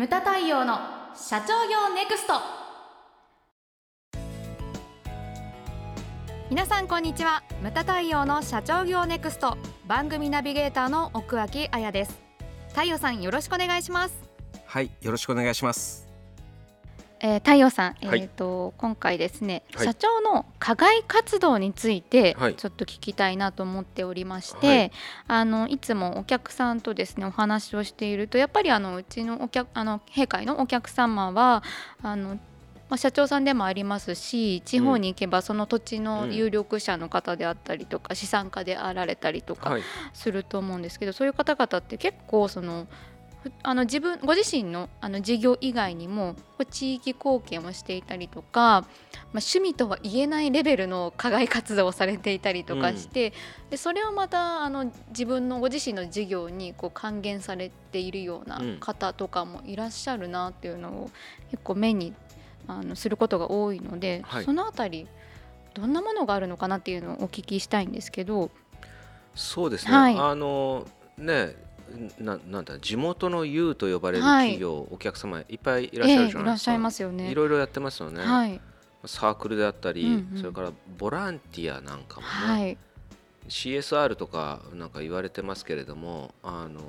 ムタ太陽の社長業ネクスト。皆さんこんにちは。ムタ太陽の社長業ネクスト。番組ナビゲーターの奥脇彩です。太陽さんよろしくお願いします。はいよろしくお願いします。えー、太陽さん、はい。えーと今回ですね、はい。社長の課外活動についてはい。ちょっと聞きたいなと思っておりまして、はい。あのいつもお客さんとですねお話をしているとやっぱりあのうちのお客あの閉会のお客様はあのまあ、社長さんでもありますし地方に行けばその土地の有力者の方であったりとか、資産家であられたりとかはい。すると思うんですけどそういう方々って結構そのふあの自分ご自身のあの事業以外にも地域貢献をしていたりとか、まあ、趣味とは言えないレベルの課外活動をされていたりとかして、でそれをまたあの自分のご自身の事業にこう還元されているようなうん。方とかもいらっしゃるなっていうのを結構目にあのすることが多いので、はい。そのあたりどんなものがあるのかなっていうのをお聞きしたいんですけど。そうですね、はい。あのねななんだ地元の U と呼ばれるはい。企業、お客様いっぱいいらっしゃるじゃないですか、ええいらっしゃいますよね。いろいろやってますよね、はい、サークルであったり、うんうん。それからボランティアなんかもね、はい、CSR とかなんか言われてますけれどもあの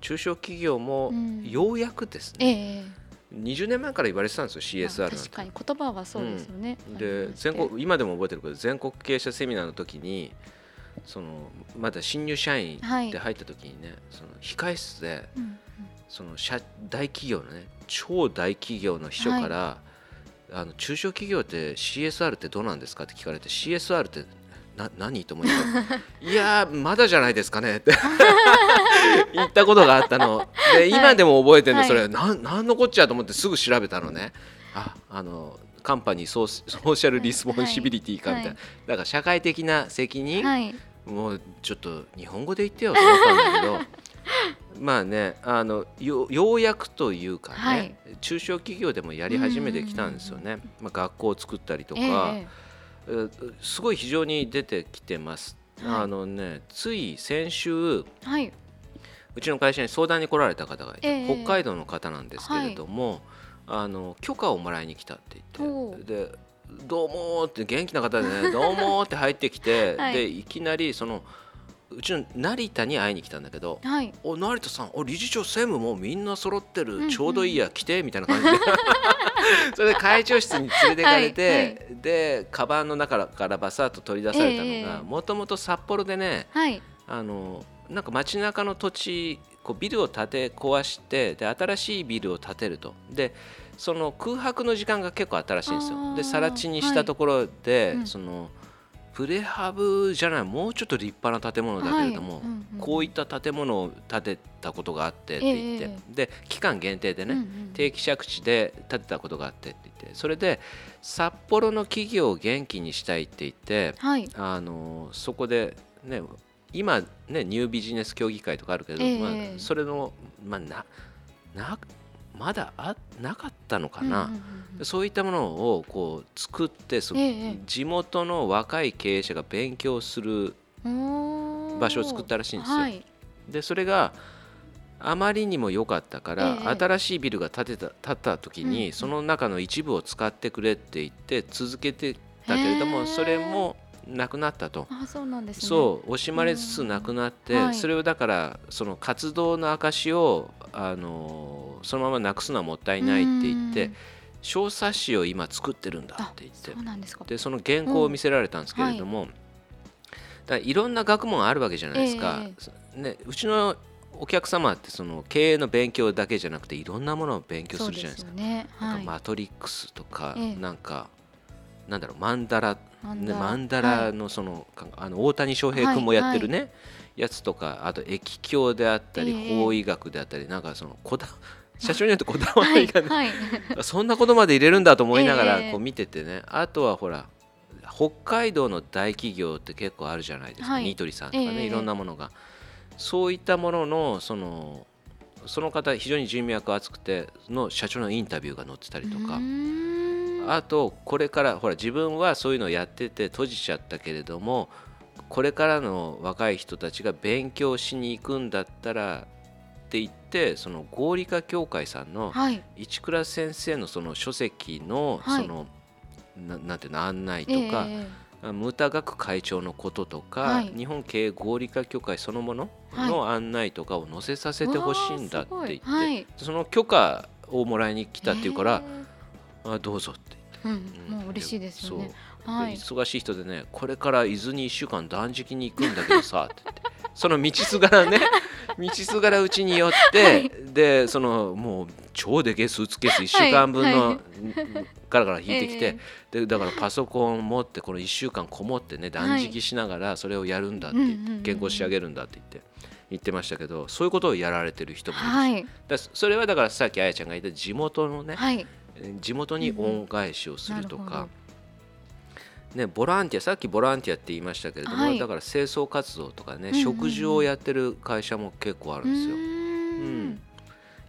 中小企業もうん。ようやくですえね、え20年前から言われてたんですよ CSR なんて。確かに言葉はそうですよね。ありで全国今でも覚えてるけど全国経営者セミナーの時にそのまだ新入社員はいで入った時にね、その控室でうんその社大企業のね超大企業の秘書から、あの中小企業って CSR ってどうなんですかって聞かれて CSR ってな何と思いながらいやーまだじゃないですかねって。言ったことがあったの。で今でも覚えてるの、はい。それなんなんのこっちゃと思ってすぐ調べたのね。ああのカンパニーソーシャルリスポンシビリティかみたいな、はい。だから社会的な責任、はい、もうちょっと日本語で言ってよと思ったんだけど。まあねあのよようやくというかね、はい。中小企業でもやり始めてきたんですよね、まあ、学校を作ったりとか、ええーすごい非常に出てきてます。はい。あのねつい先週えはい、うちの会社に相談に来られた方がいて、ええ。北海道の方なんですけれども、あの許可をもらいに来たって言ってでどうもーって元気な方でね どうもーって入ってきて、はい。でいきなりそのうちの成田に会いに来たんだけどはい、「お成田さんお理事長専務もみんな揃ってる、んうん。ちょうどいいや来て」みたいな感じで。それで会長室に連れてかれて、でカバンの中からバサッと取り出されたええ。のがもともと札幌でねはい、あのなんか街中の土地こうビルを建て壊してで新しいビルを建てると。でその空白の時間が結構あったらしいんですあよーで更地にしたところで、うん。そのプレハブじゃないもうちょっと立派な建物だけれども、はいうんうんこういった建物を建てたことがあってって言って、えで期間限定でね、うんうん。定期借地で建てたことがあってって言って。それで札幌の企業を元気にしたいって言ってはい、あのそこでね今ねニュービジネス協議会とかあるけど、ええまあ、それの、まあ、ななまだあなかったのかな、そういったものをこう作ってそええ地元の若い経営者が勉強するうん、場所を作ったらしいんですよ。はい、でそれがあまりにも良かったから、ええ新しいビルが建てた建った時に、うんうん。その中の一部を使ってくれって言って続けてたけれどもへえそれもなくなったと。あ、そうなんですね。そう惜しまれつつなくなって、うんはいそれをだからその活動の証をあのそのままなくすのはもったいないって言ってうん小冊子を今作ってるんだって言ってそうなんですか。でその原稿を見せられたんですけれども、だからいろんな学問あるわけじゃないですか、ね、うちのお客様ってその経営の勉強だけじゃなくていろんなものを勉強するじゃないですか。すよね。はい。なんかマトリックスとか、ええなんかなんだろうマンダラね、マンダラのその,、あの大谷翔平君もやってるね、やつとかあと液鏡であったり、ええ。法医学であったりなんかそのこだ社長によってこだわはい、りがね、はい、そんなことまで入れるんだと思いながらええ。こう見ててね、あとはほら北海道の大企業って結構あるじゃないですか、はい。ニトリさんとかね、ええ。いろんなものが。そういったもののそのその方非常に人脈厚くての社長のインタビューが載ってたりとかあとこれからほら自分はそういうのをやってて閉じちゃったけれどもこれからの若い人たちが勉強しに行くんだったらって言ってその合理化協会さんのはい。市倉先生のその書籍のはい。その、ななんていうの案内とええか、えムタ学会長のこととか、はい。日本経営合理化協会そのものはいの案内とかを載せさせてほしいんだって言って、はい。その許可をもらいに来たっていうから、えあどうぞってえうんうん。もう嬉しいですよね。はい。で忙しい人でねこれから伊豆に1週間断食に行くんだけどさって。言ってその道すがらね 道すがらうちに寄って、はい。でそのもう超でけえスーツケース1週間分の、はい。ガラガラ引いてきて、えでだからパソコン持ってこの1週間こもってね断食しながらそれをやるんだって、うんうんうんうん。原稿仕上げるんだって言って言ってましたけどそういうことをやられてる人もいるし、はい。だそれはだからさっきあやちゃんが言った地元のね、はい地元に恩返しをするとか。うんね、ボランティアさっきボランティアって言いましたけれども、はい。だから清掃活動とかね、うんうんうん。食事をやってる会社も結構あるんですよ。うーん。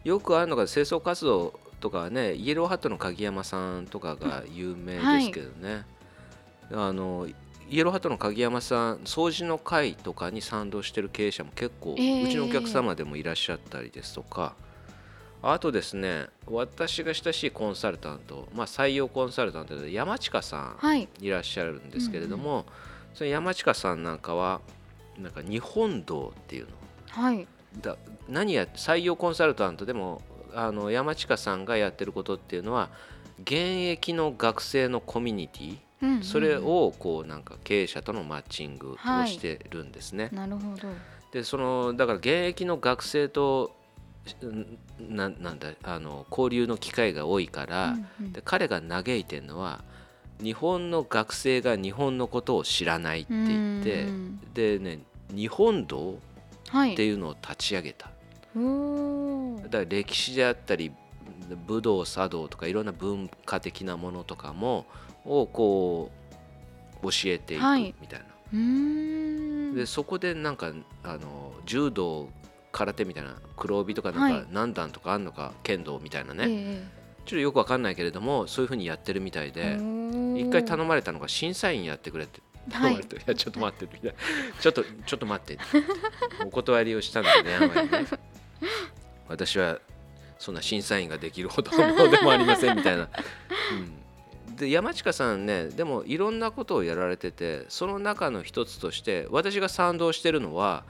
よくあるのが清掃活動とかはねイエローハットの鍵山さんとかが有名ですけどね、あのイエローハットの鍵山さん掃除の会とかに賛同してる経営者も結構、えー。うちのお客様でもいらっしゃったりですとかあとですね私が親しいコンサルタント、まあ、採用コンサルタントで山近さんはい。いらっしゃるんですけれども、その山近さんなんかはなんか日本道っていうの。はい。だ何や採用コンサルタントでもあの山近さんがやってることっていうのは現役の学生のコミュニティうんうん。うんそれをこうなんか経営者とのマッチングをはい。してるんですね。なるほど。でそのだから現役の学生とんななんだあの交流の機会が多いから、うんうん。で彼が嘆いてるのは日本の学生が日本のことを知らないって言ってうんうん。でね日本道はい。っていうのを立ち上げた。おー。だから歴史であったり武道茶道とかいろんな文化的なものとかもをこう教えていくはい。みたいな、うーん。でそこでなんかあの柔道空手みたいな黒帯とかなんはい。か何段とかあんのか剣道みたいなね、えちょっとよくわかんないけれどもそういうふうにやってるみたいえで一回頼まれたのが審査員やってくれって頼はい。い、やちょっと待ってみたいな。ちょっとちょっと待って。お断りをしたんだけど電話にね。私はそんな審査員ができるほどのでもありませんみたいな、うん、で山近さんねでもいろんなことをやられててその中の一つとして私が賛同してるのは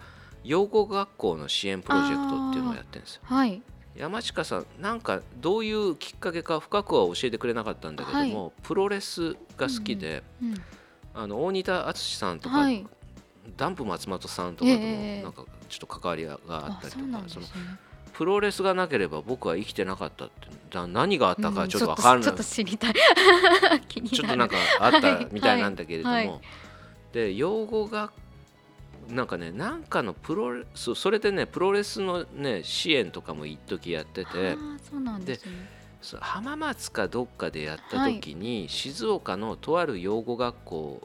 養護学校の支援プロジェクトっていうのをやってるんですよ。はい。山近さんなんかどういうきっかけか深くは教えてくれなかったんだけども、プロレスが好きで、うんあの大仁田敦さんとか、はい。ダンプ松本さんとかともええなんかちょっと関わりがああったりとか、そうなんですね。そのプロレスがなければ僕は生きてなかったってだ何があったうんかちょっと分かんない、ちょっと知りたい。気になる。ちょっとなんかあったはいみたいなんだけれども、はいはい。で用語がなんかねなんかのプロレスそれでねプロレスのね支援とかも一時やっててあーそうなんで浜松かどっかでやった時に、静岡のとある養護学校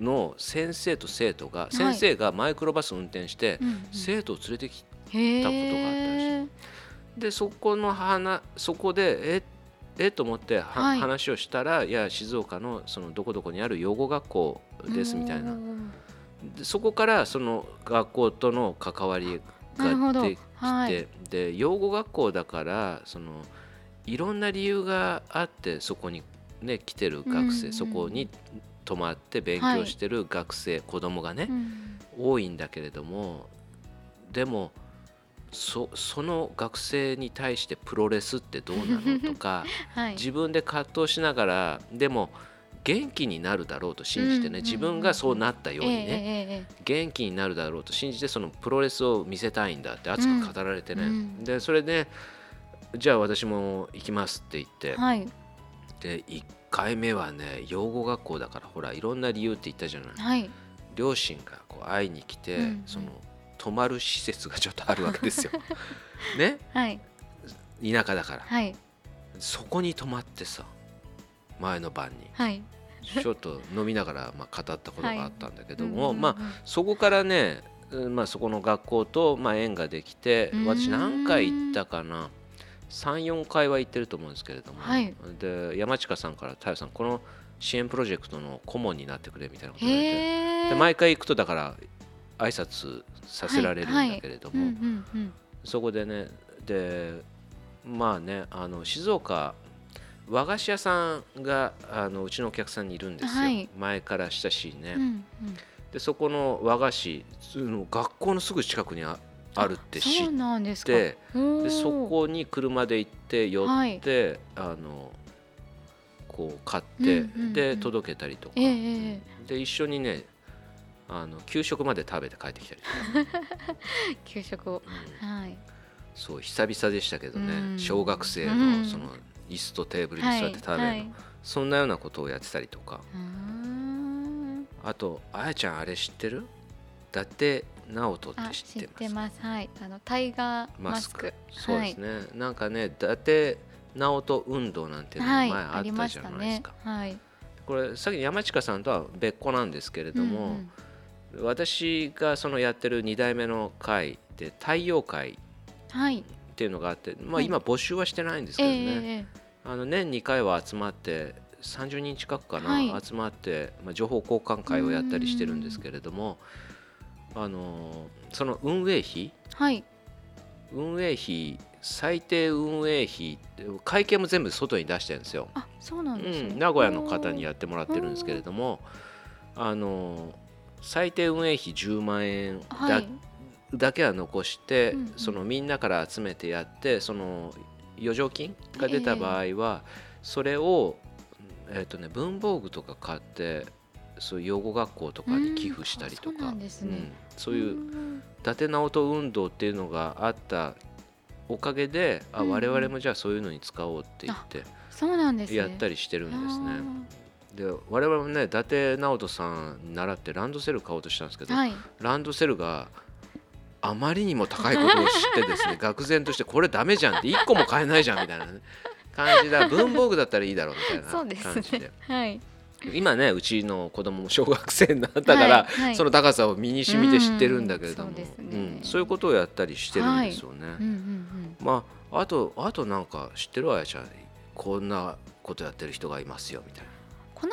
の先生と生徒が、い。先生がマイクロバス運転して、うんうん。生徒を連れてきへたことがあったらしい。えでそこの話そこでええと思っては、はい。話をしたらいや静岡のそのどこどこにある養護学校ですみたいな。でそこからその学校との関わりができて、はい。で養護学校だからそのいろんな理由があってそこに、ね、来てる学生、うんうんそこに泊まって勉強してる学生、子供がね、うん多いんだけれどもでもそその学生に対してプロレスってどうなのとか はい。自分で葛藤しながらでも元気になるだろうと信じてね、自分がそうなったようにね、元気になるだろうと信じてそのプロレスを見せたいんだって熱く語られてね、でそれでじゃあ私も行きますって言って、えはい。で1回目はね養護学校だからほらいろんな理由って言ったじゃない。はい。両親がこう会いに来て、その泊まる施設がちょっとあるわけですよ。ね？はい。田舎だから。はい。そこに泊まってさ前の晩に。はい。ちょっと飲みながらまあ語ったことがあったんだけども、まあそこからね、うんまあ、そこの学校とまあ縁ができてうん。私何回行ったかな。34回は行ってると思うんですけれども、はい。で山近さんから「太陽さんこの支援プロジェクトの顧問になってくれ」みたいなこと言われて。で毎回行くとだから挨拶させられるんだけれども、そこでねでまあねあの静岡和菓子屋さんがあのうちのお客さんにいるんですよ、はい。前から親しいね、うんうん。でそこの和菓子その学校のすぐ近くにああるって知っそうなんですか。ておー。でそこに車で行って寄って、あのこう買って、うんうんうん。で届けたりとか、ええええで一緒にねあの給食まで食べて帰ってきたりとか、給食を。うん。はい。そう久々でしたけどね、うん。小学生うん。のその椅子とテーブルに座って食べるの、はい。はいそんなようなことをやってたりとか。あとあやちゃんあれ知ってる？伊達直人ってあ知知ってます？ます。はい。あのタイガーママスク。そうですね、なんかね伊達直人運動なんていうの前あったじゃないですか、はい。これさっき山近さんとは別個なんですけれども、うん私がそのやってる2代目の会で太陽会っていうのがあって、まあ、はい今募集はしてないんですけえどね、ええあの年2回は集まって30人近くかな、はい。集まって、まあ、情報交換会をやったりしてるんですけれどもあのその運営費えはい。運営費最低運営費会計も全部外に出してるんですよ、あそうなんですね、うん、名古屋の方にやってもらってるんですけれどもあの最低運営費10万円だ,、はいだけは残して、うんうん。そのみんなから集めてやってその余剰金が出た場合は、それを、えーとね、文房具とか買ってそういう養護学校とかに寄付したりとか、うんあそうなんですね。うん。そういううん伊達直人運動っていうのがあったおかげで、あ我々もじゃあそういうのに使おうって言ってそうなんですね。やったりしてるんですね。あで我々もね伊達直人さんに習ってランドセル買おうとしたんですけど、ーはい。ランドセルがあまりにも高いことを知ってですね 愕然としてこれダメじゃんって1個も買えないじゃんみたいな、ね、感じだ文房具だったらいいだろうみたいな感じですね。はい。今ねうちの子供も小学生になったから、はいはい。その高さを身に染みて知ってるんだけれども、うんそうね。うんそういうことをやったりしてるんですよね。うんうんうん。まああとあとなんか知ってるあやちゃんこんなことやってる人がいますよみたいな。この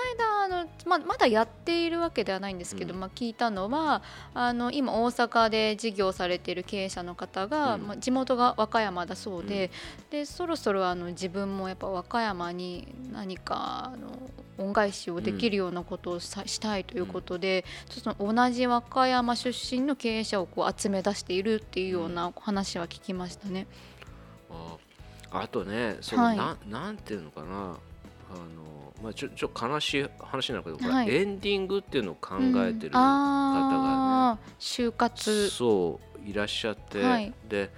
間あのままだやっているわけではないんですけど、うん。まあ、聞いたのはあの今大阪で事業されている経営者の方が、うん。まあ、地元が和歌山だそうで,、でそろそろあの自分もやっぱ和歌山に何かあの恩返しをできるようなことをさ、したいということで、ちょっと同じ和歌山出身の経営者をこう集め出しているっていうような話は聞きましたね。ああとねその、はい。なんなんていうのかなあの、まあ、ちょちょ悲しい話なんだけど、はい。エンディングっていうのを考えてるうん。方があー就ね、活。そうい。らっしゃって、はいで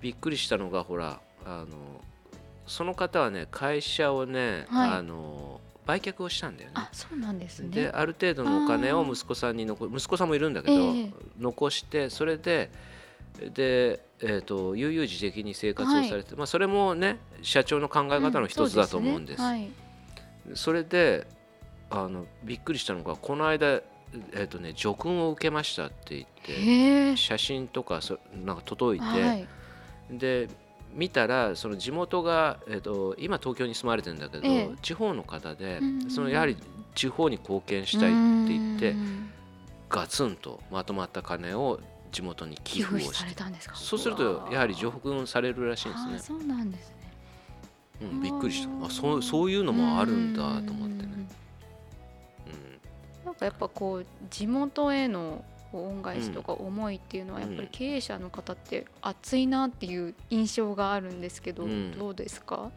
びっくりしたのがほらあのその方はね会社をね、はい。あの売却をしたんだよね。あそうなんですね。である程度のお金を息子さんに残息子さんもいるんだけど、ええ。残してそれでで、えー、と悠々自適に生活をされて、まあ、それもね社長の考え方の一つだと思うんです。そねそれであのびっくりしたのがこの間、えーとね、叙勲を受けましたって言っはい、て。写真とかそなんか届いて、はい。で見たらその地元が、えー、と今東京に住まれてるんだけど、ええ地方の方で、そのやはり地方に貢献したいって言ってうんガツンとまとまった金を地元に寄寄付をし付されてたんですか？そうするとやはり叙勲されるらしいんですね、そうなんですね。うん、びっくりした。あそうそういうのもあるんだと思ってね、うん。うん。なんかやっぱこう地元への恩返しとか思いっていうのはやっぱり経営者の方って熱いなっていう印象があるんですけど、うん。どうですか？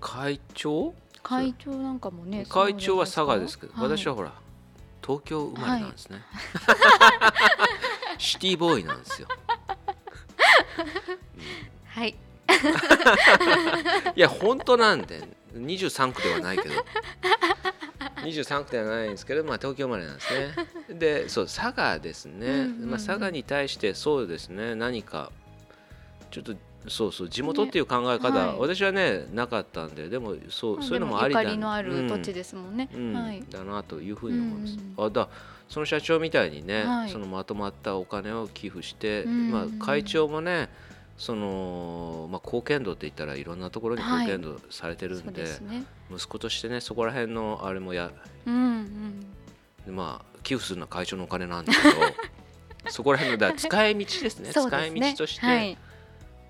会長？会長なんかもね会長は佐賀ですけど、はい。私はほら東京生まれなんですね、シティボーイなんですよ。はい いや本当なんで23区ではないけど。23区ではないんですけど、まあ、東京生まれなんですね。でそう佐賀ですね、うんうんうん。まあ、佐賀に対してそうですね何かちょっとそうそう地元っていう考え方、ねはい。私はねなかったんででもそう,、まあそういうのもでありだゆのある土地でですもんね、うん。はい。だなというふうに思います。うんあだその社長みたいにね、はい。そのまとまったお金を寄付して、うん。まあ、会長もねその、まあ、貢献度って言ったらいろんなところに貢献度されてるんで,、ですね。息子としてねそこら辺のあれもや、うんうん。まあ、寄付するのは会長のお金なんだけど そこら辺のだ使い道ですね。そうです使い道として、はい。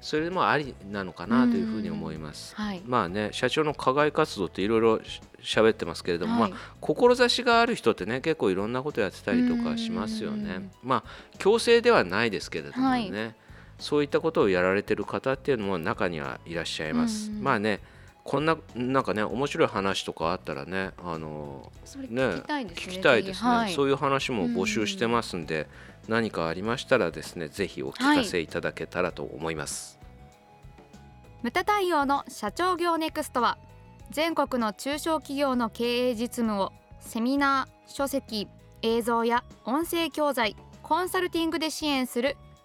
それもありなのかなというふうに思います。はい。まあね社長の課外活動っていろいろし喋ってますけれども、はい。まあ志がある人ってね結構いろんなことやってたりとかしますようねん。まあ強制ではないですけれどもはい。ね、そういったことをやられてる方っていうのも中にはいらっしゃいます。うんまあねこんななんかね面白い話とかあったらねあのね聞きたいですねね、はいそういう話も募集してますんで、何かありましたらですねぜひお聞かせいただけたらと思います。無駄対応の社長業ネクストは全国の中小企業の経営実務をセミナー書籍映像や音声教材コンサルティングで支援する